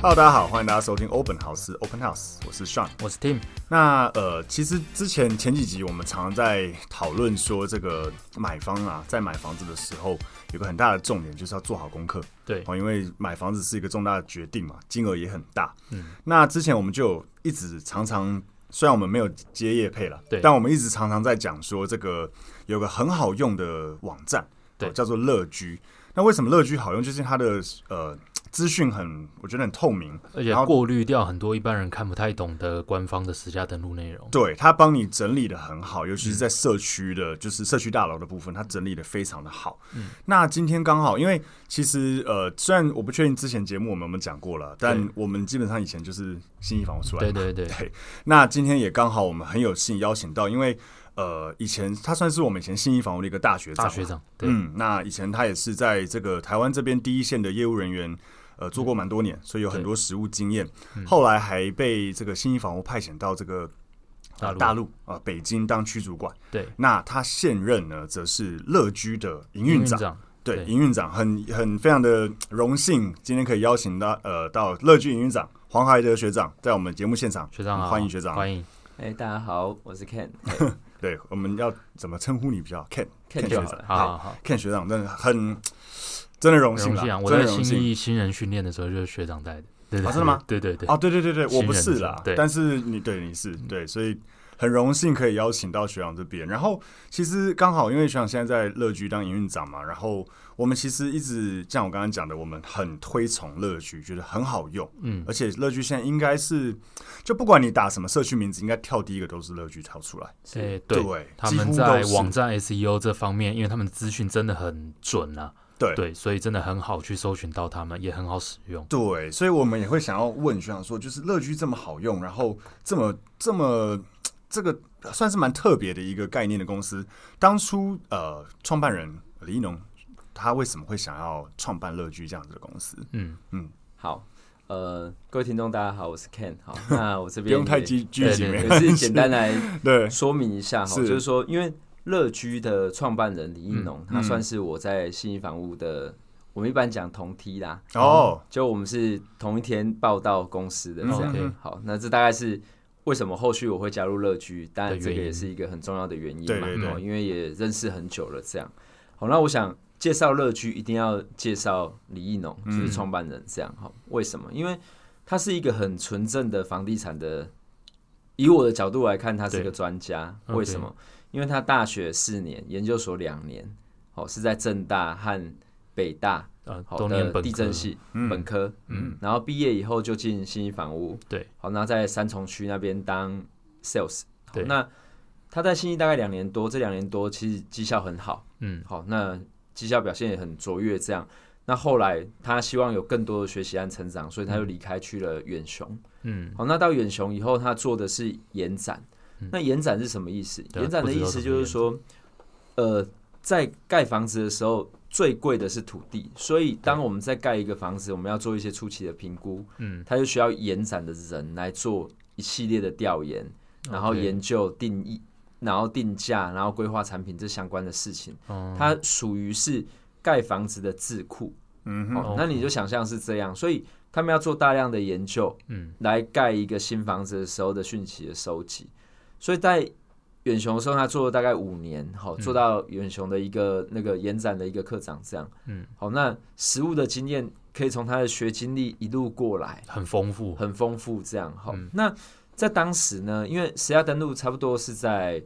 Hello，大家好，欢迎大家收听 Open House Open House，我是 Sean，我是 Tim。那呃，其实之前前几集我们常常在讨论说，这个买方啊，在买房子的时候，有个很大的重点就是要做好功课。对，因为买房子是一个重大的决定嘛，金额也很大。嗯，那之前我们就一直常常，虽然我们没有接业配了，对，但我们一直常常在讲说，这个有个很好用的网站，对，叫做乐居。那为什么乐居好用？就是它的呃。资讯很，我觉得很透明，而且过滤掉很多一般人看不太懂的官方的实价登录内容。对，他帮你整理的很好，尤其是在社区的，嗯、就是社区大楼的部分，他整理的非常的好。嗯，那今天刚好，因为其实呃，虽然我不确定之前节目我们有没有讲过了，但我们基本上以前就是信义房屋出来的。对对对，对。那今天也刚好，我们很有幸邀请到，因为呃，以前他算是我们以前信义房屋的一个大学长。大学长。嗯，那以前他也是在这个台湾这边第一线的业务人员。呃，做过蛮多年，所以有很多实务经验。后来还被这个新一房屋派遣到这个大陆大陆啊，北京当区主管。对，那他现任呢，则是乐居的营运长，长。对，营运长很很非常的荣幸，今天可以邀请到呃到乐居营运长黄海德学长在我们节目现场。学长好，欢迎学长，欢迎。哎、欸，大家好，我是 Ken。对，我们要怎么称呼你比较？Ken，Ken Ken 学长，好，Ken 学长真的很。真的荣幸啊！我在新一新人训练的时候就是学长带的，真的吗？对对对，哦，对对对对，我不是啦，但是你对你是对，所以很荣幸可以邀请到学长这边。然后其实刚好因为学长现在在乐居当营运长嘛，然后我们其实一直像我刚刚讲的，我们很推崇乐居，觉得很好用，嗯，而且乐居现在应该是就不管你打什么社区名字，应该跳第一个都是乐居跳出来。哎、欸，对，对他们在网站 SEO 这方面，因为他们的资讯真的很准啊。对对，所以真的很好去搜寻到他们，也很好使用。对，所以我们也会想要问学长说，就是乐居这么好用，然后这么这么这个算是蛮特别的一个概念的公司，当初呃创办人李一农他为什么会想要创办乐居这样子的公司？嗯嗯，好，呃，各位听众大家好，我是 Ken，好，那我这边不用太拘拘谨，可是简单来 对说明一下哈，就是说因为。乐居的创办人李一农，他算是我在信义房屋的，我们一般讲同梯啦。哦，就我们是同一天报到公司的这样。好，那这大概是为什么后续我会加入乐居，当然这个也是一个很重要的原因嘛。因为也认识很久了，这样。好，那我想介绍乐居，一定要介绍李义农，就是创办人这样。好，为什么？因为他是一个很纯正的房地产的，以我的角度来看，他是个专家。为什么？因为他大学四年，研究所两年，哦，是在正大和北大好的地震系本科，嗯，然后毕业以后就进信义房屋，对，好，那在三重区那边当 sales，对，那他在信义大概两年多，这两年多其实绩效很好，嗯，好，那绩效表现也很卓越，这样，那后来他希望有更多的学习和成长，所以他就离开去了远雄，嗯，好，那到远雄以后，他做的是延展。那延展是什么意思？延展的意思就是说，呃，在盖房子的时候，最贵的是土地，所以当我们在盖一个房子，我们要做一些初期的评估，嗯，他就需要延展的人来做一系列的调研，然后研究定义，然后定价，然后规划产品这相关的事情，它属于是盖房子的智库，嗯，哦，那你就想象是这样，所以他们要做大量的研究，嗯，来盖一个新房子的时候的讯息的收集。所以在远雄的时候，他做了大概五年，好做到远雄的一个那个延展的一个课长，这样，嗯，好，那实务的经验可以从他的学经历一路过来，很丰富，很丰富，这样，好，那在当时呢，因为实价登录差不多是在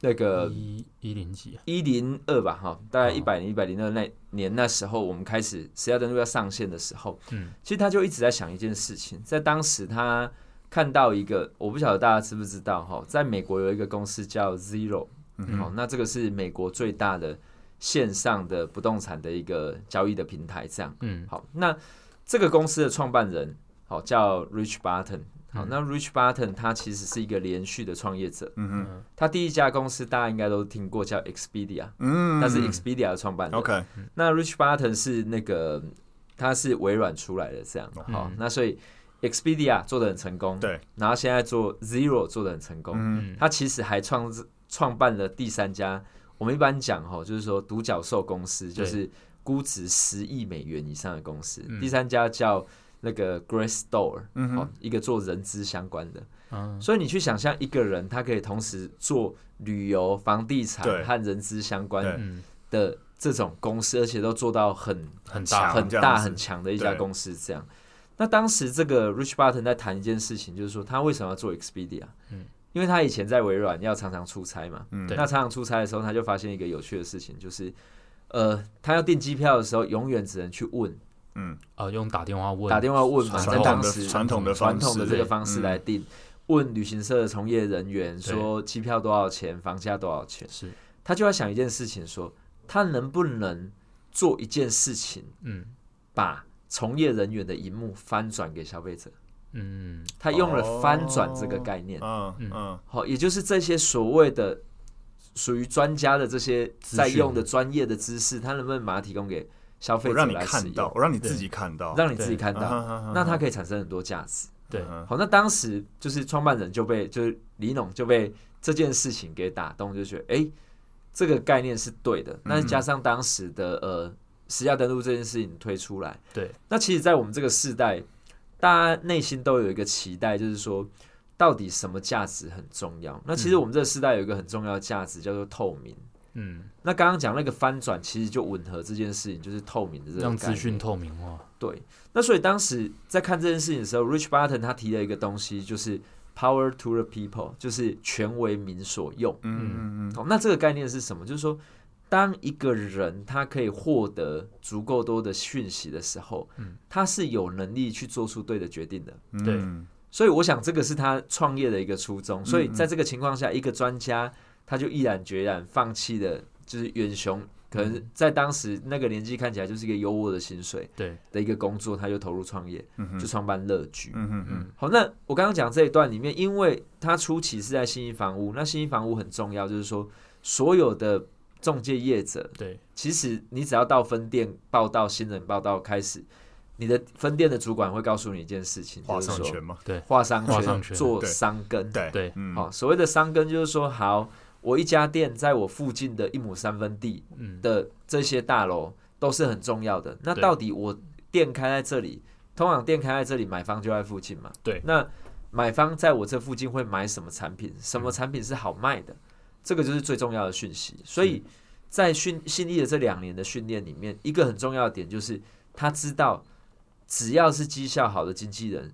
那个一一零几一零二吧，哈，大概一百零一百零二那年那时候，我们开始实价登录要上线的时候，嗯，其实他就一直在想一件事情，在当时他。看到一个，我不晓得大家知不知道哈，在美国有一个公司叫 Zillow，好、嗯，那这个是美国最大的线上的不动产的一个交易的平台，这样，嗯，好，那这个公司的创办人，好叫 Rich Barton，好，那 Rich Barton 他其实是一个连续的创业者，嗯嗯，他第一家公司大家应该都听过叫 Expedia，嗯，他是 Expedia 的创办人，OK，那 Rich Barton 是那个他是微软出来的，这样，好，那所以。Expedia 做的很成功，对，然后现在做 Zillow 做的很成功，嗯，他其实还创创办了第三家，我们一般讲哈，就是说独角兽公司，就是估值十亿美元以上的公司，第三家叫那个 Grace Store，嗯，一个做人资相关的，嗯，所以你去想象一个人，他可以同时做旅游、房地产和人资相关的这种公司，而且都做到很很大、很大、很强的一家公司，这样。那当时这个 Rich Barton 在谈一件事情，就是说他为什么要做 Expedia？嗯，因为他以前在微软要常常出差嘛。嗯，那常常出差的时候，他就发现一个有趣的事情，就是呃，他要订机票的时候，永远只能去问。嗯，呃，用打电话问，打电话问嘛，在当时传统的传统的这个方式来订，问旅行社的从业人员说机票多少钱，房价多少钱。是，他就要想一件事情，说他能不能做一件事情，嗯，把。从业人员的荧幕翻转给消费者，嗯，他用了翻转这个概念，嗯。嗯，好，也就是这些所谓的属于专家的这些在用的专业的知识，他能不能把它提供给消费者来使用？我让你自己看到，让你自己看到，那它可以产生很多价值。对，好，那当时就是创办人就被就是李农就被这件事情给打动，就觉得哎，这个概念是对的。那加上当时的呃。实价登录这件事情推出来，对，那其实，在我们这个世代，大家内心都有一个期待，就是说，到底什么价值很重要？那其实我们这个世代有一个很重要的价值，叫做透明。嗯，那刚刚讲那个翻转，其实就吻合这件事情，就是透明的这种让资讯透明化。对，那所以当时在看这件事情的时候，Rich Barton 他提了一个东西，就是 Power to the people，就是权为民所用。嗯嗯嗯。好，那这个概念是什么？就是说。当一个人他可以获得足够多的讯息的时候，嗯，他是有能力去做出对的决定的。对，嗯，所以我想这个是他创业的一个初衷。所以在这个情况下，一个专家他就毅然决然放弃了，就是远雄可能在当时那个年纪看起来就是一个优渥的薪水，对的一个工作，他就投入创业，就创办乐居。嗯嗯嗯。好，那我刚刚讲这一段里面，因为他初期是在信义房屋，那信义房屋很重要，就是说所有的。中介业者，对，其实你只要到分店报道，新人报道开始，你的分店的主管会告诉你一件事情，画商圈嘛，对，画商圈做商耕，对对，好，所谓的商耕就是说，好，我一家店在我附近的一亩三分地的这些大楼都是很重要的。那到底我店开在这里，通常店开在这里，买方就在附近嘛，对，那买方在我这附近会买什么产品？什么产品是好卖的？这个就是最重要的讯息，所以在训信义的这两年的训练里面，一个很重要的点就是他知道，只要是绩效好的经纪人，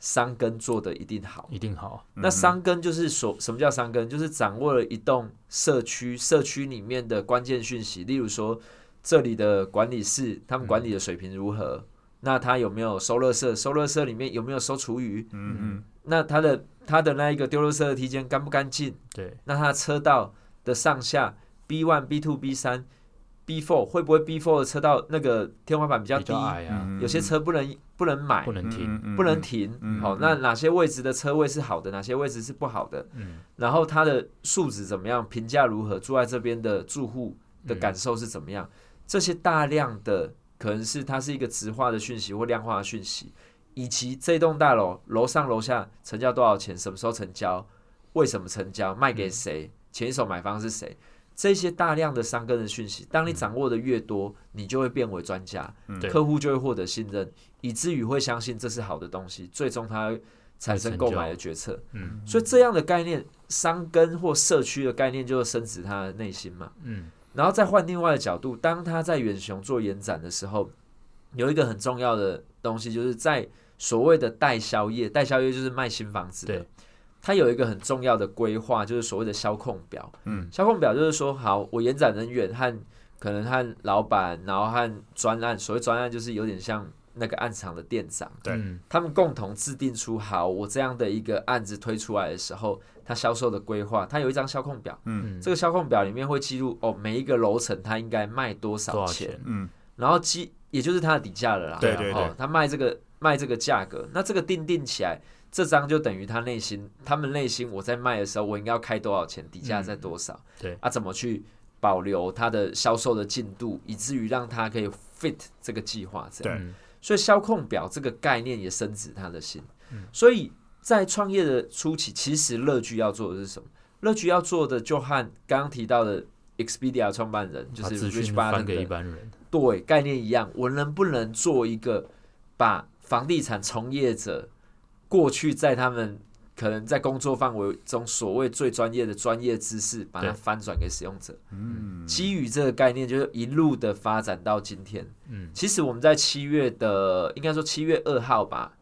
商根做的一定好，一定好。那商根就是说，什么叫商根？就是掌握了一栋社区，社区里面的关键讯息，例如说这里的管理室，他们管理的水平如何？那他有没有收垃圾？收垃圾里面有没有收厨余？嗯嗯。那他的他的那一个丢垃圾的梯间干不干净？对。那他的车道的上下 B one、B two、B 三、B four 会不会 B four 的车道那个天花板比较低？有些车不能不能买，不能停，不能停。好，那哪些位置的车位是好的？哪些位置是不好的？嗯然后它的素质怎么样？评价如何？住在这边的住户的感受是怎么样？这些大量的可能是它是一个直化的讯息或量化的讯息。以及这栋大楼楼上楼下成交多少钱？什么时候成交？为什么成交？卖给谁？前一手买方是谁？这些大量的商根的讯息，当你掌握的越多，你就会变为专家，客户就会获得信任，以至于会相信这是好的东西，最终他产生购买的决策。嗯所以这样的概念，商根或社区的概念，就是深植他的内心嘛。嗯然后再换另外的角度，当他在远雄做延展的时候，有一个很重要的东西，就是在所谓的代销业，代销业就是卖新房子的。它有一个很重要的规划，就是所谓的销控表。嗯，销控表就是说，好，我延展人员和可能和老板，然后和专案，所谓专案就是有点像那个案场的店长，对，他们共同制定出好，我这样的一个案子推出来的时候，他销售的规划，他有一张销控表，嗯，这个销控表里面会记录哦，每一个楼层他应该卖多少钱，嗯，然后基也就是他的底价了啦，对对对，哦，他卖这个卖这个价格，那这个定定起来，这张就等于他内心，他们内心我在卖的时候，我应该要开多少钱，底价在多少，嗯、对，啊，怎么去保留他的销售的进度，以至于让他可以 fit 这个计划，这样。对所以销控表这个概念也深植他的心，嗯、所以在创业的初期，其实乐居要做的是什么？乐居要做的就和刚刚提到的 Expedia 创办人就是 Rich Barton 给一般人对概念一样，我能不能做一个把房地产从业者过去在他们可能在工作范围中所谓最专业的专业知识，把它翻转给使用者。嗯，基于这个概念，就是一路的发展到今天。嗯，其实我们在七月的，应该说七月二号吧，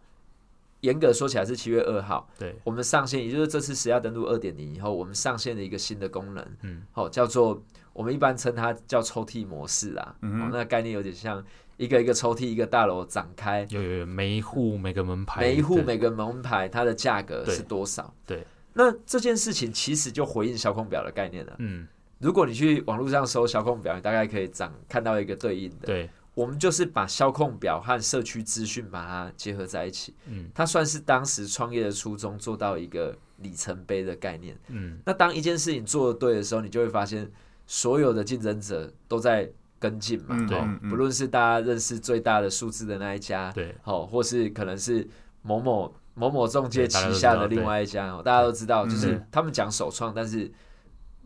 严格说起来是七月二号。对，我们上线，也就是这次实价登录二点零以后，我们上线了一个新的功能。嗯，好，叫做我们一般称它叫抽屉模式啊。嗯，那个概念有点像。一个一个抽屉，一个大楼展开，有有有，每一户每个门牌，每一户每个门牌，它的价格是多少？对，对，那这件事情其实就回应销控表的概念了。嗯，如果你去网络上搜销控表，你大概可以长看到一个对应的。对，我们就是把销控表和社区资讯把它结合在一起。嗯，它算是当时创业的初衷，做到一个里程碑的概念。嗯，那当一件事情做的对的时候，你就会发现所有的竞争者都在。跟进嘛，对，不论是大家认识最大的数字的那一家，对，好，或是可能是某某某某中介旗下的另外一家，大家都知道，就是他们讲首创，但是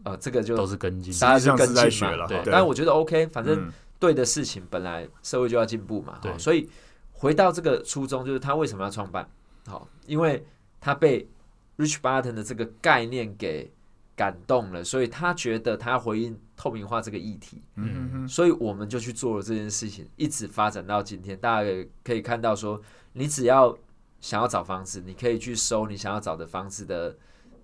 呃，这个就都是跟进，大家是跟进嘛，对。但我觉得 OK，反正对的事情本来社会就要进步嘛，对。所以回到这个初衷，就是他为什么要创办？好，因为他被 Rich Barton 的这个概念给。感动了，所以他觉得他回应透明化这个议题，嗯哼，所以我们就去做了这件事情，一直发展到今天。大家可以看到，说你只要想要找房子，你可以去搜你想要找的房子的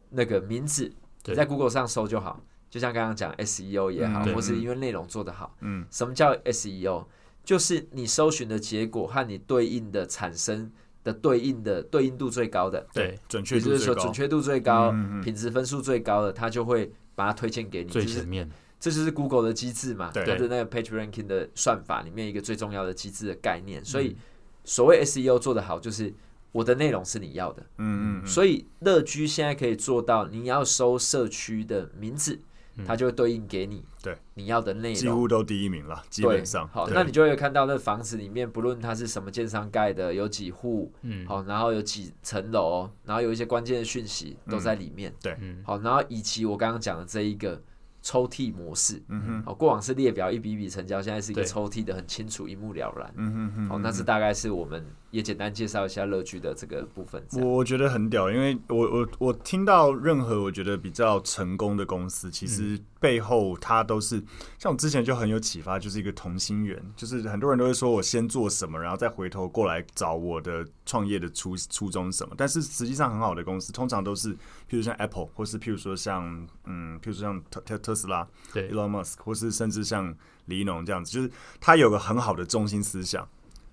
那个名字，你在 Google 上搜就好。就像刚刚讲 SEO 也好，嗯、或是因为内容做得好，嗯，什么叫 SEO？就是你搜寻的结果和你对应的产生。的对应的对应度最高的，对，准确也就是说准确度最高，品质分数最高的，它就会把它推荐给你。最前面，这就是 Google 的机制嘛，对，就是那个 Page Ranking 的算法里面一个最重要的机制的概念。所以，所谓 SEO 做得好，就是我的内容是你要的，嗯嗯。所以乐居现在可以做到，你要搜社区的名字。它就会对应给你，对你要的内容，几乎都第一名了，基本上。好，那你就会看到那房子里面，不论它是什么建商盖的，有几户，嗯，好，然后有几层楼，然后有一些关键的讯息都在里面，对，好，然后以及我刚刚讲的这一个。抽屉模式，嗯哼，哦，过往是列表一笔笔成交，现在是一个抽屉的，很清楚，一目了然，嗯哼哼，哦，那是大概是我们也简单介绍一下乐居的这个部分。我觉得很屌，因为我我我听到任何我觉得比较成功的公司，其实背后它都是像我之前就很有启发，就是一个同心圆，就是很多人都会说我先做什么，然后再回头过来找我的创业的初初衷什么，但是实际上很好的公司通常都是，譬如像 Apple，或是譬如说像嗯，譬如说像特特特。特斯拉，对，Elon Musk，或是甚至像李农这样子，就是他有个很好的中心思想，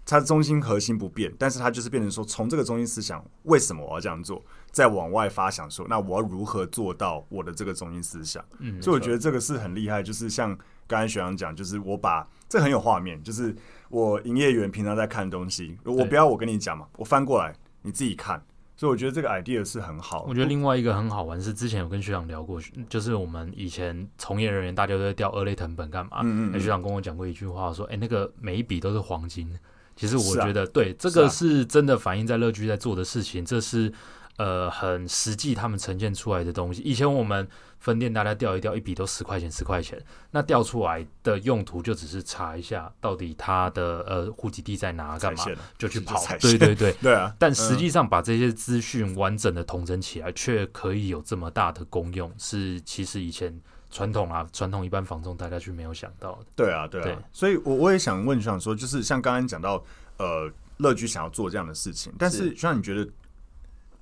他的中心核心不变，但是它就是变成说，从这个中心思想，为什么我要这样做，再往外发想说，那我要如何做到我的这个中心思想？嗯，所以我觉得这个是很厉害，就是像刚才学长讲，就是我把这很有画面，就是我营业员平常在看东西，我不要我跟你讲嘛，我翻过来你自己看。所以我觉得这个 idea 是很好。我觉得另外一个很好玩是，之前有跟学长聊过，就是我们以前从业人员大家都在掉二类成本干嘛？嗯嗯。学长跟我讲过一句话，说：“哎，那个每一笔都是黄金。”其实我觉得，对，这个是真的反映在乐居在做的事情，这是。呃，很实际，他们呈现出来的东西。以前我们分店大家调一调，一笔都十块钱，十块钱。那调出来的用途就只是查一下，到底他的呃户籍地在哪，干嘛就去跑。对对对，对啊。但实际上把这些资讯完整的统整起来，却可以有这么大的功用，是其实以前传统啊，传统一般房仲大家却没有想到的。对啊，对啊。对所以我我也想问，想说，就是像刚刚讲到，呃，乐居想要做这样的事情，但是像你觉得？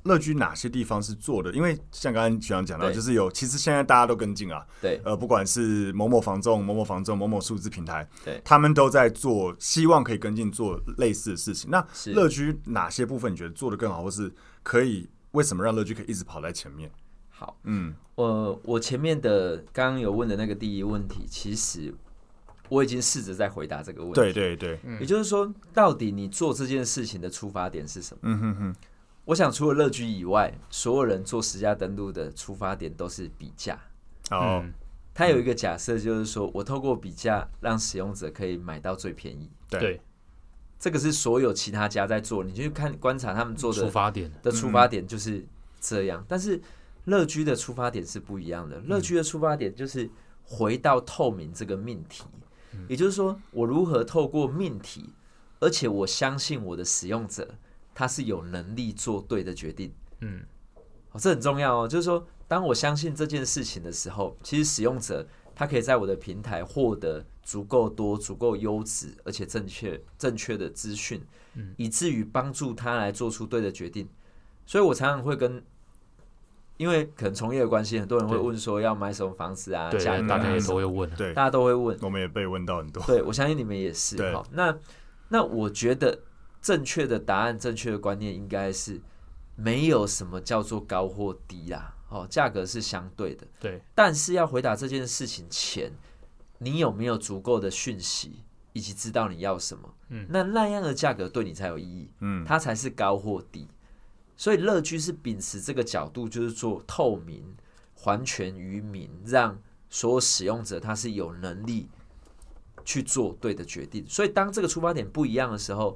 乐居哪些地方是做的？因为像刚刚学长讲到，就是有其实现在大家都跟进啊，对，呃，不管是某某房仲、某某房仲、某某数字平台，对，他们都在做，希望可以跟进做类似的事情。那乐居哪些部分你觉得做的更好，或是可以？为什么让乐居可以一直跑在前面？好，嗯，我我前面的刚刚有问的那个第一问题，其实我已经试着在回答这个问题。对对对，也就是说，到底你做这件事情的出发点是什么？嗯哼哼。我想，除了乐居以外，所有人做实家登录的出发点都是比价。哦，他有一个假设，就是说我透过比价让使用者可以买到最便宜。对，这个是所有其他家在做，你就去看观察他们做的出发点的出发点就是这样。但是乐居的出发点是不一样的，乐居的出发点就是回到透明这个命题，也就是说，我如何透过命题，而且我相信我的使用者。他是有能力做对的决定，嗯，哦，这很重要哦。就是说，当我相信这件事情的时候，其实使用者他可以在我的平台获得足够多、足够优质而且正确、正确的资讯，嗯，以至于帮助他来做出对的决定。所以我常常会跟，因为可能从业的关系，很多人会问说要买什么房子啊？对，大家也都会问，对，大家都会问，我们也被问到很多。对，我相信你们也是。好，那那我觉得。正确的答案，正确的观念应该是没有什么叫做高或低啦，哦，价格是相对的。对，但是要回答这件事情前，你有没有足够的讯息，以及知道你要什么？嗯，那那样的价格对你才有意义。嗯，它才是高或低。所以乐居是秉持这个角度，就是做透明、还权于民，让所有使用者他是有能力去做对的决定。所以当这个出发点不一样的时候，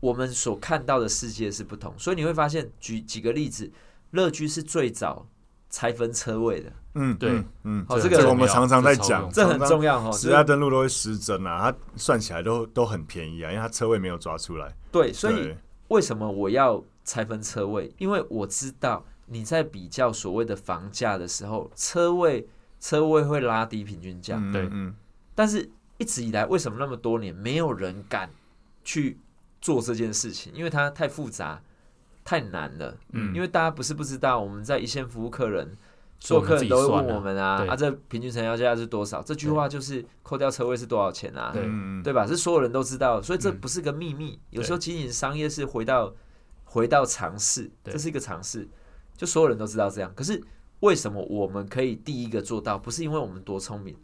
我们所看到的世界是不同，所以你会发现，举几个例子，乐居是最早拆分车位的。嗯，对，嗯，好，这个我们常常在讲，这很重要哈。实价登录都会失真啊，它算起来都都很便宜啊，因为它车位没有抓出来。对，所以为什么我要拆分车位？因为我知道你在比较所谓的房价的时候，车位车位会拉低平均价。对，嗯，但是一直以来，为什么那么多年没有人敢去？做这件事情，因为它太复杂、太难了。嗯，因为大家不是不知道，我们在一线服务客人，所有客人都会问我们啊，啊，这平均成交价是多少？这句话就是扣掉车位是多少钱啊？对，对吧？是所有人都知道，所以这不是个秘密。有时候经营商业是回到回到尝试，这是一个尝试，就所有人都知道这样。可是为什么我们可以第一个做到？不是因为我们多聪明。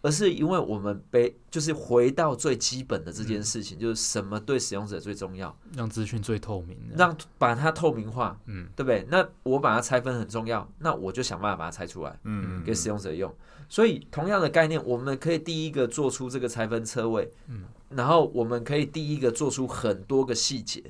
而是因为我们被就是回到最基本的这件事情，就是什么对使用者最重要，让资讯最透明，让把它透明化，嗯，对不对？那我把它拆分很重要，那我就想办法把它拆出来，嗯，给使用者用。所以同样的概念，我们可以第一个做出这个拆分车位，嗯，然后我们可以第一个做出很多个细节。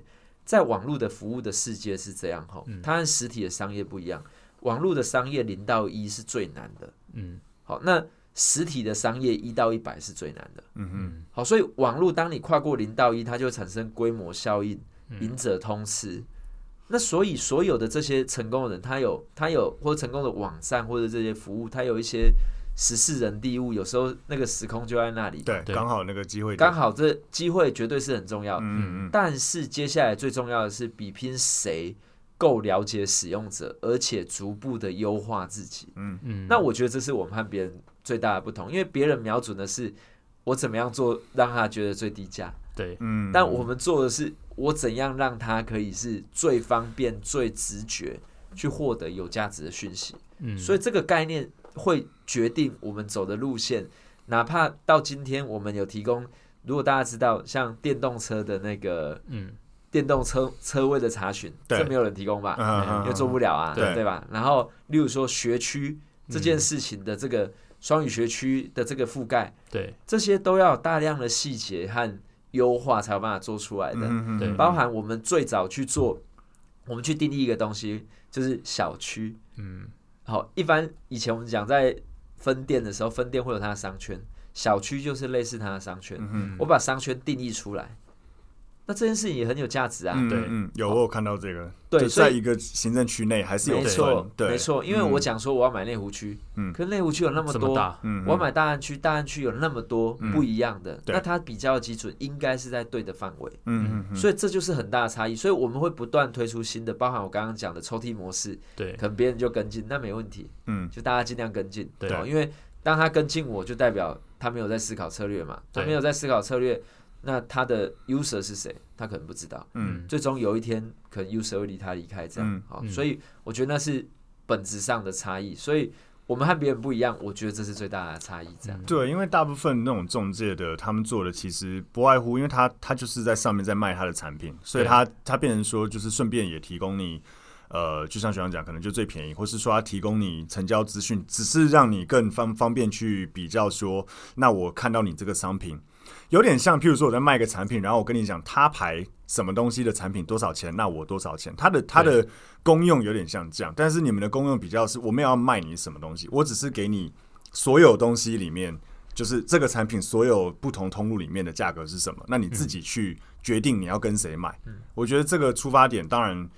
在网络的服务的世界是这样哈，它和实体的商业不一样，网络的商业零到一是最难的，嗯，好，那。实体的商业一到一百是最难的，嗯嗯，好，所以网络当你跨过零到一，它就产生规模效应，赢者通吃。那所以所有的这些成功的人，他有他有或成功的网站或者这些服务，他有一些时势人地物，有时候那个时空就在那里，对，刚好那个机会，刚好这机会绝对是很重要，嗯嗯，但是接下来最重要的是比拼谁够了解使用者，而且逐步的优化自己，嗯。嗯，那我觉得这是我们和别人。最大的不同，因为别人瞄准的是我怎么样做让他觉得最低价，对，嗯，但我们做的是我怎样让他可以是最方便、最直觉去获得有价值的讯息，嗯，所以这个概念会决定我们走的路线。哪怕到今天，我们有提供，如果大家知道像电动车的那个，嗯，电动车车位的查询，这没有人提供吧？因为做不了啊，对对吧？然后，例如说学区这件事情的这个。双语学区的这个覆盖，对，这些都要大量的细节和优化才有办法做出来的。嗯、对，包含我们最早去做，我们去定义一个东西，就是小区。嗯，好，一般以前我们讲在分店的时候，分店会有它的商圈，小区就是类似它的商圈。嗯、我把商圈定义出来，那这件事情也很有价值啊。对，嗯，有我有看到这个。对，在一个行政区内还是有错，对，没错。因为我讲说我要买内湖区，嗯，可是内湖区有那么多，嗯，我要买大安区，大安区有那么多不一样的，那它比较基准应该是在对的范围，嗯嗯，所以这就是很大的差异。所以我们会不断推出新的，包含我刚刚讲的抽屉模式，对，可能别人就跟进，那没问题，嗯，就大家尽量跟进，对，因为当他跟进我就代表他没有在思考策略嘛，他没有在思考策略。那他的 user 是谁？他可能不知道。嗯，最终有一天，可能 user 会离他离开，这样。好，嗯，所以我觉得那是本质上的差异。所以我们和别人不一样，我觉得这是最大的差异。这样。对，因为大部分那种中介的，他们做的其实不外乎，因为他他就是在上面在卖他的产品，所以他他变成说，就是顺便也提供你，呃，就像学长讲，可能就最便宜，或是说他提供你成交资讯，只是让你更方方便去比较说，那我看到你这个商品。有点像，譬如说我在卖个产品，然后我跟你讲他牌什么东西的产品多少钱，那我多少钱？它的它的功用有点像这样，但是你们的功用比较是，我没有要卖你什么东西，我只是给你所有东西里面，就是这个产品所有不同通路里面的价格是什么，那你自己去决定你要跟谁买。我觉得这个出发点当然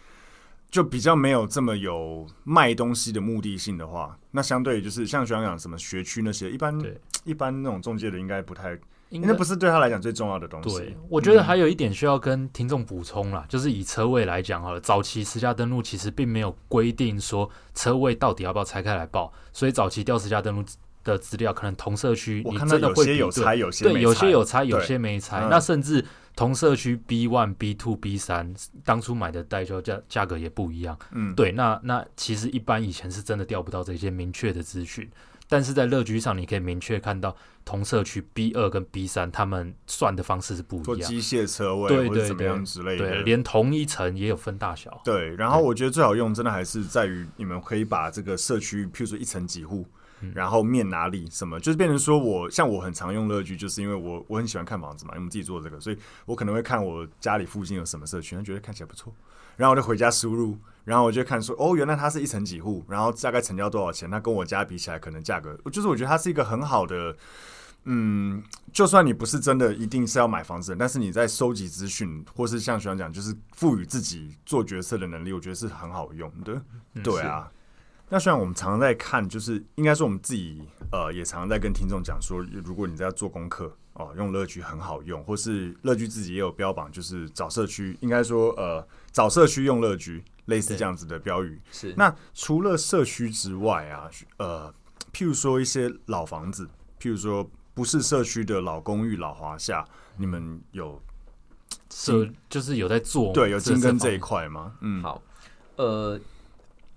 就比较没有这么有卖东西的目的性的话，那相对就是像学长讲什么学区那些，一般一般那种中介的应该不太。那不是对他来讲最重要的东西。对，我觉得还有一点需要跟听众补充啦，嗯、就是以车位来讲好了，早期实价登录其实并没有规定说车位到底要不要拆开来报，所以早期调实价登录的资料，可能同社区你真的会比对，有拆有些对，有些有拆，有些没拆。对那甚至同社区 B one、B two、B 三，当初买的代销价价格也不一样。嗯，对，那那其实一般以前是真的调不到这些明确的资讯。但是在乐居上，你可以明确看到同社区 B 二跟 B 三，他们算的方式是不一样。做机械车位，对对对，怎么样之类的。对，连同一层也有分大小。对，然后我觉得最好用，真的还是在于你们可以把这个社区，譬如说一层几户，然后面哪里什么，就是变成说我像我很常用乐居，就是因为我我很喜欢看房子嘛，因为我们自己做这个，所以我可能会看我家里附近有什么社区，他觉得看起来不错，然后我就回家输入。然后我就看说，哦，原来它是一层几户，然后大概成交多少钱？那跟我家比起来，可能价格就是我觉得它是一个很好的，嗯，就算你不是真的一定是要买房子，但是你在收集资讯，或是像学长讲，就是赋予自己做决策的能力，我觉得是很好用的。嗯、对啊，那虽然我们常常在看，就是应该说我们自己呃也常常在跟听众讲说，如果你在做功课哦，用乐居很好用，或是乐居自己也有标榜，就是找社区，应该说呃找社区用乐居。类似这样子的标语是。那除了社区之外啊，呃，譬如说一些老房子，譬如说不是社区的老公寓、老华夏，你们有社就是有在做对有精耕这一块吗？嗯，好，呃，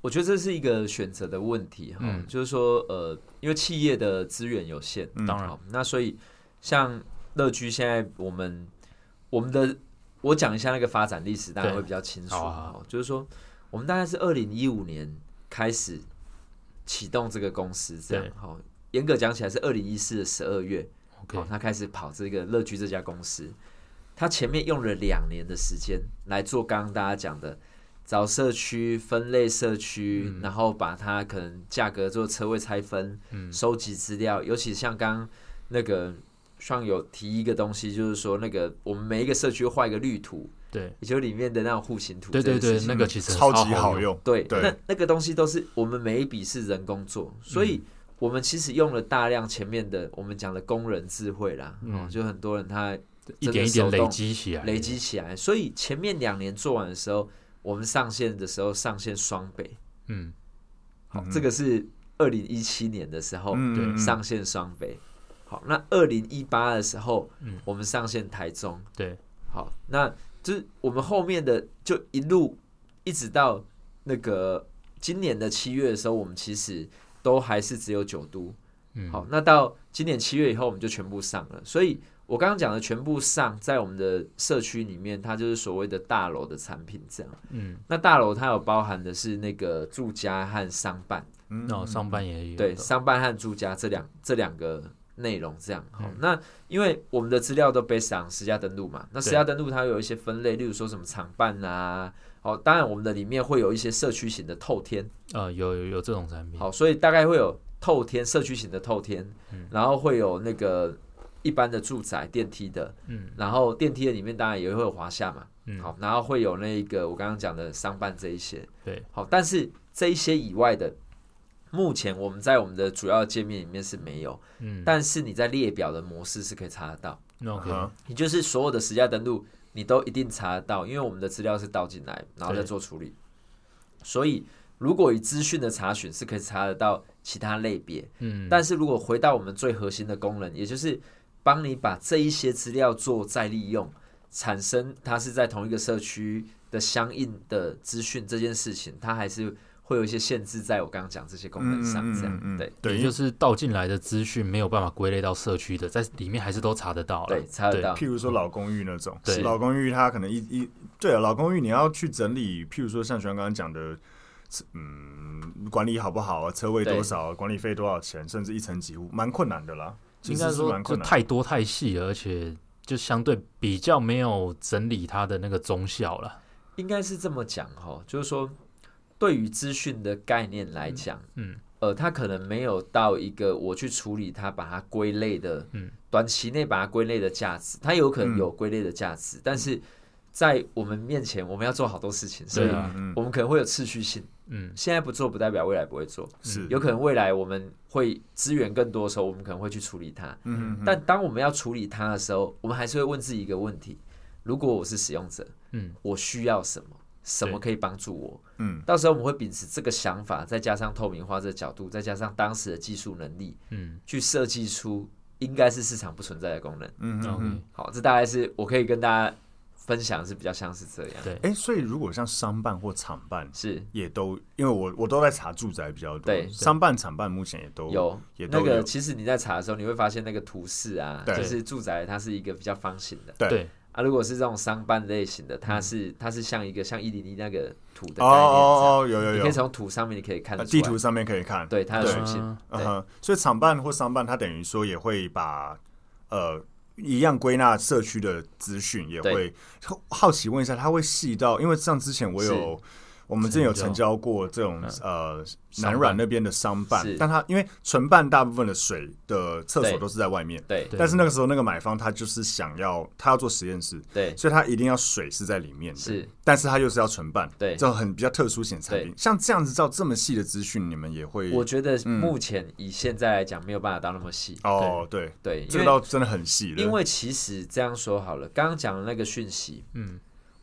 我觉得这是一个选择的问题哈，嗯、就是说呃，因为企业的资源有限，当然、嗯，那所以像乐居现在我们我们的。我讲一下那个发展历史，大家会比较清楚。就是说，我们大概是二零一五年开始启动这个公司，这样好。严格讲起来是二零一四的十二月，好，他开始跑这个乐居这家公司。他前面用了两年的时间来做刚刚大家讲的找社区、分类社区，然后把它可能价格做车位拆分，收集资料，尤其像刚刚那个。上有提一个东西，就是说那个我们每一个社区画一个绿图，对，也就里面的那种户型图，对对对，那个其实超级好用，对，那那个东西都是我们每一笔是人工做，所以我们其实用了大量前面的我们讲的工人智慧啦，嗯，就很多人他一点一点累积起来，累积起来，所以前面两年做完的时候，我们上线的时候上线双倍，嗯，好，这个是二零一七年的时候，对，上线双北。好，那二零一八的时候，嗯，我们上线台中，对，好，那就是我们后面的就一路一直到那个今年的七月的时候，我们其实都还是只有九都，嗯，好，那到今年七月以后，我们就全部上了。所以我刚刚讲的全部上在我们的社区里面，它就是所谓的大楼的产品，这样，嗯，那大楼它有包含的是那个住家和商办，嗯，哦，商办也有，对，商办和住家这两这两个。内容这样好，那因为我们的资料都 based on 实价登录嘛，那私家登录它有一些分类，例如说什么厂办啊，好，当然我们的里面会有一些社区型的透天，呃，有有有这种产品，好，所以大概会有透天社区型的透天，然后会有那个一般的住宅电梯的，嗯，然后电梯的里面当然也会有华夏嘛，嗯，好，然后会有那个我刚刚讲的商办这一些，对，好，但是这一些以外的，目前我们在我们的主要界面里面是没有，嗯，但是你在列表的模式是可以查得到，OK，你就是所有的实价登录你都一定查得到，因为我们的资料是倒进来，然后再做处理，所以如果以资讯的查询是可以查得到其他类别，嗯，但是如果回到我们最核心的功能，也就是帮你把这一些资料做再利用，产生它是在同一个社区的相应的资讯这件事情，它还是会有一些限制，在我刚刚讲这些功能上，这样，嗯嗯嗯、对对，也就是倒进来的资讯没有办法归类到社区的，在里面还是都查得到，对，查得到。譬如说老公寓那种，对，老公寓它可能一一对啊，老公寓你要去整理，譬如说像徐刚刚讲的，嗯，管理好不好啊，车位多少，管理费多少钱，甚至一层几户，蛮困难的啦。应该说就太多太细，而且就相对比较没有整理它的那个综效了。应该是这么讲哈，就是说对于资讯的概念来讲，嗯，呃，它可能没有到一个我去处理它，把它归类的，嗯，短期内把它归类的价值，它有可能有归类的价值，但是在我们面前，我们要做好多事情，所以我们可能会有次序性。嗯，现在不做不代表未来不会做，是有可能未来我们会资源更多的时候，我们可能会去处理它。嗯，但当我们要处理它的时候，我们还是会问自己一个问题：如果我是使用者，嗯，我需要什么？什么可以帮助我？嗯，到时候我们会秉持这个想法，再加上透明化这个角度，再加上当时的技术能力，嗯，去设计出应该是市场不存在的功能。嗯嗯，好，这大概是我可以跟大家。分享是比较像是这样，对，哎，所以如果像商办或厂办是也都，因为我我都在查住宅比较多，对，商办厂办目前也都有，也都有。那个其实你在查的时候，你会发现那个图示啊，就是住宅它是一个比较方形的，对啊。如果是这种商办类型的，它是它是像一个像一零一那个图的概念，哦哦，有有有，你可以从图上面你可以看，地图上面可以看，对它的属性，嗯，所以厂办或商办，它等于说也会把呃。一样归纳社区的资讯，也会好奇问一下，它会细到，因为像之前我有。我们之前有成交过这种呃南软那边的商办，但它因为纯办大部分的水的厕所都是在外面，对。但是那个时候那个买方他就是想要他要做实验室，对，所以他一定要水是在里面的，是。但是他又是要纯办，对，这种很比较特殊型产品。像这样子照这么细的资讯，你们也会？我觉得目前以现在来讲没有办法到那么细。哦，对对，这个倒真的很细。因为其实这样说好了，刚刚讲的那个讯息，嗯，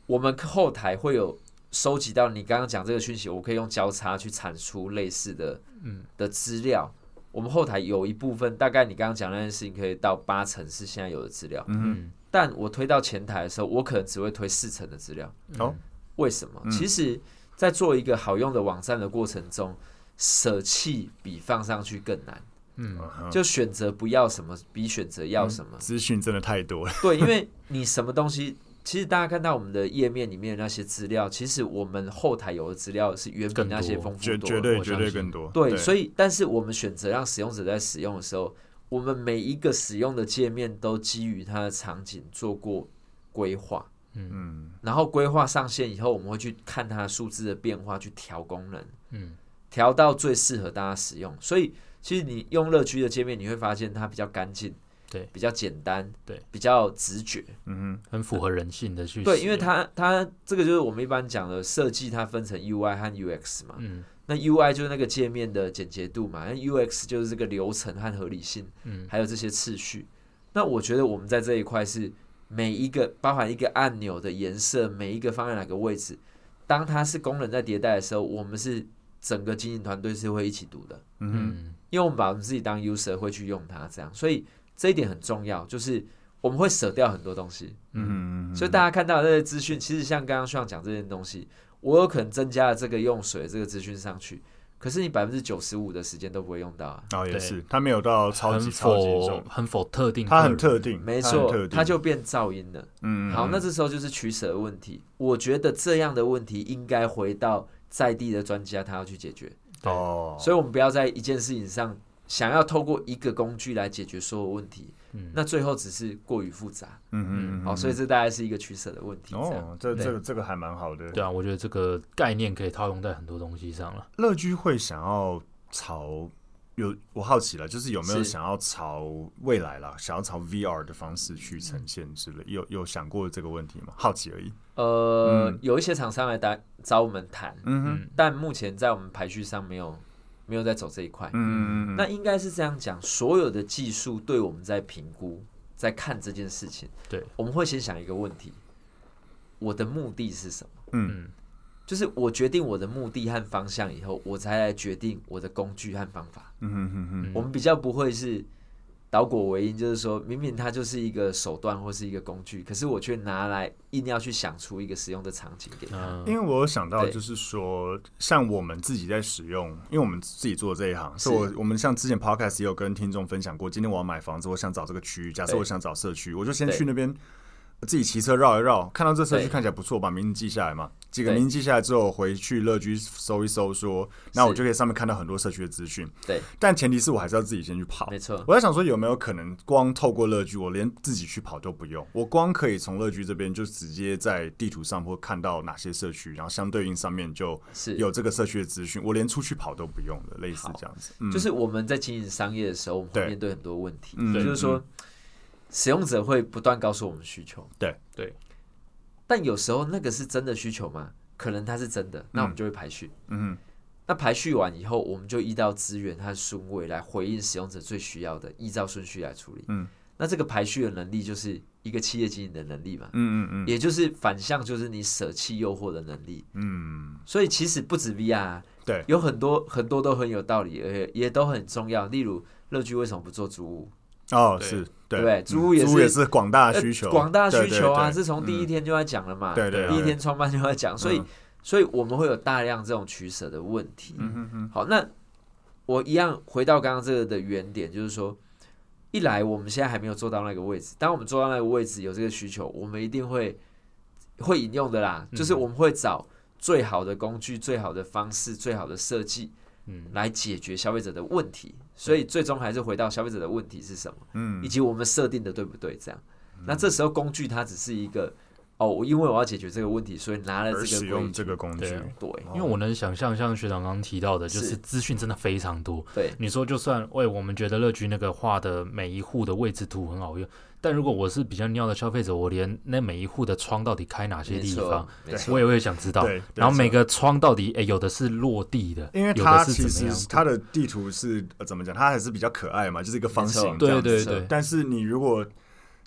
我们后台会有。收集到你刚刚讲这个讯息，我可以用交叉去产出类似的，嗯，的资料。我们后台有一部分，大概你刚刚讲那件事情，可以到八成是现在有的资料，嗯，但我推到前台的时候，我可能只会推四成的资料。哦，为什么？其实，在做一个好用的网站的过程中，舍弃比放上去更难。嗯，就选择不要什么，比选择要什么，资讯真的太多了。对，因为你什么东西。其实大家看到我们的页面里面的那些资料，其实我们后台有的资料是远比那些丰富多，绝对绝对更多。对，所以但是我们选择让使用者在使用的时候，我们每一个使用的界面都基于它的场景做过规划，嗯，然后规划上线以后，我们会去看它数字的变化，去调功能，嗯，调到最适合大家使用。所以其实你用乐居的界面，你会发现它比较干净。对，比较简单，对，比较直觉，嗯哼，很符合人性的去。对，因为它它这个就是我们一般讲的设计，它分成 UI 和 UX 嘛。嗯，那 UI 就是那个界面的简洁度嘛，那 UX 就是这个流程和合理性，嗯，还有这些次序。那我觉得我们在这一块是每一个包含一个按钮的颜色，每一个放在哪个位置，当它是功能在迭代的时候，我们是整个经营团队是会一起读的，嗯哼，因为我们把我们自己当 user 会去用它，这样，所以。这一点很重要，就是我们会舍掉很多东西，嗯，所以大家看到这些资讯，其实像刚刚需要讲这件东西，我有可能增加了这个用水这个资讯上去，可是你百分之九十五的时间都不会用到啊。哦，也是，它没有到超级超级重，很否特定，它很特定，没错，它就变噪音了。嗯，好，那这时候就是取舍的问题。我觉得这样的问题应该回到在地的专家他要去解决。哦，所以我们不要在一件事情上。想要透过一个工具来解决所有问题，嗯、那最后只是过于复杂。嗯嗯，好，所以这大概是一个取舍的问题。哦，这这个这个还蛮好的。对啊，我觉得这个概念可以套用在很多东西上了。乐居会想要朝有我好奇了，就是有没有想要朝未来啦，想要朝 VR 的方式去呈现之类，有有想过这个问题吗？好奇而已。呃，嗯、有一些厂商来打找我们谈，嗯哼，但目前在我们排序上没有没有在走这一块。嗯嗯嗯。那应该是这样讲，所有的技术对我们在评估，在看这件事情，对，我们会先想一个问题：我的目的是什么？嗯。就是我决定我的目的和方向以后，我才来决定我的工具和方法。嗯哼哼哼，我们比较不会是倒果为因，就是说明明它就是一个手段或是一个工具，可是我却拿来硬要去想出一个使用的场景给他。因为我有想到，就是说，像我们自己在使用，因为我们自己做这一行，是我我们像之前 podcast 也有跟听众分享过，今天我要买房子，我想找这个区域，假设我想找社区，我就先去那边。自己骑车绕一绕，看到这社区看起来不错，把名字记下来嘛。几个名字记下来之后，回去乐居搜一搜，说那我就可以上面看到很多社区的资讯。对，但前提是我还是要自己先去跑。没错，我在想说有没有可能光透过乐居，我连自己去跑都不用，我光可以从乐居这边就直接在地图上或看到哪些社区，然后相对应上面就有这个社区的资讯，我连出去跑都不用的，类似这样子。就是我们在经营商业的时候，我们会面对很多问题，就是说。使用者会不断告诉我们需求，对对，但有时候那个是真的需求吗？可能它是真的，那我们就会排序。嗯，那排序完以后，我们就依照资源和顺位来回应使用者最需要的，依照顺序来处理。嗯，那这个排序的能力就是一个企业经营的能力嘛。嗯嗯嗯，也就是反向，就是你舍弃诱惑的能力。嗯，所以其实不止 VR，对，有很多很多都很有道理，而且也都很重要。例如乐居为什么不做租屋？哦，是对，对，租屋也是也是广大需求，广大需求啊，是从第一天就在讲了嘛，对对，第一天创办就在讲，所以所以我们会有大量这种取舍的问题。好，那我一样回到刚刚这个的原点，就是说，一来我们现在还没有做到那个位置，当我们做到那个位置有这个需求，我们一定会会引用的啦，就是我们会找最好的工具、最好的方式、最好的设计。嗯，来解决消费者的问题，所以最终还是回到消费者的问题是什么？嗯，以及我们设定的对不对？这样，那这时候工具它只是一个哦，因为我要解决这个问题，所以拿了这个使用这个工具。对，因为我能想象，像学长刚刚提到的，就是资讯真的非常多。对，你说就算为我们觉得乐居那个画的每一户的位置图很好用。但如果我是比较尿的消费者，我连那每一户的窗到底开哪些地方，我也会想知道。然后每个窗到底，哎，有的是落地的，因为它其实它的地图是怎么讲？它还是比较可爱嘛，就是一个方形。对对对。但是你如果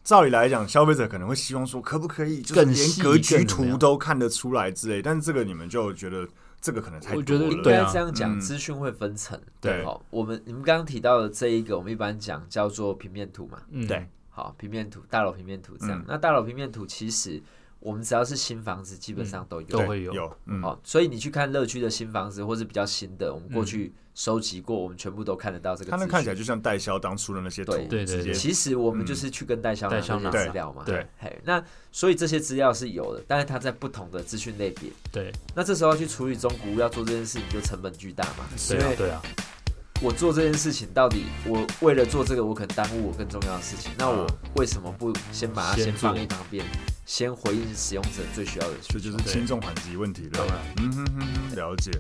照理来讲，消费者可能会希望说，可不可以就是连格局图都看得出来之类？但是这个你们就觉得这个可能太。我觉得应该这样讲，资讯会分层。对，好，我们你们刚刚提到的这一个，我们一般讲叫做平面图嘛。嗯，对。好，平面图，大楼平面图这样。嗯、那大楼平面图其实我们只要是新房子，基本上都有，都会有。有，嗯，好，所以你去看乐居的新房子，或是比较新的，我们过去收集过，我们全部都看得到这个。他们看起来就像代销当初的那些图，对对对。其实我们就是去跟代销拿资料嘛，对。嘿，那所以这些资料是有的，但是它在不同的资讯类别。对。那这时候要去处理中古屋，要做这件事情就成本巨大嘛。对啊，对啊。我做这件事情到底，我为了做这个，我可能耽误我更重要的事情。那我为什么不先把它先放一旁边，先回应使用者最需要的？这就是轻重缓急问题了。嗯哼哼，了解。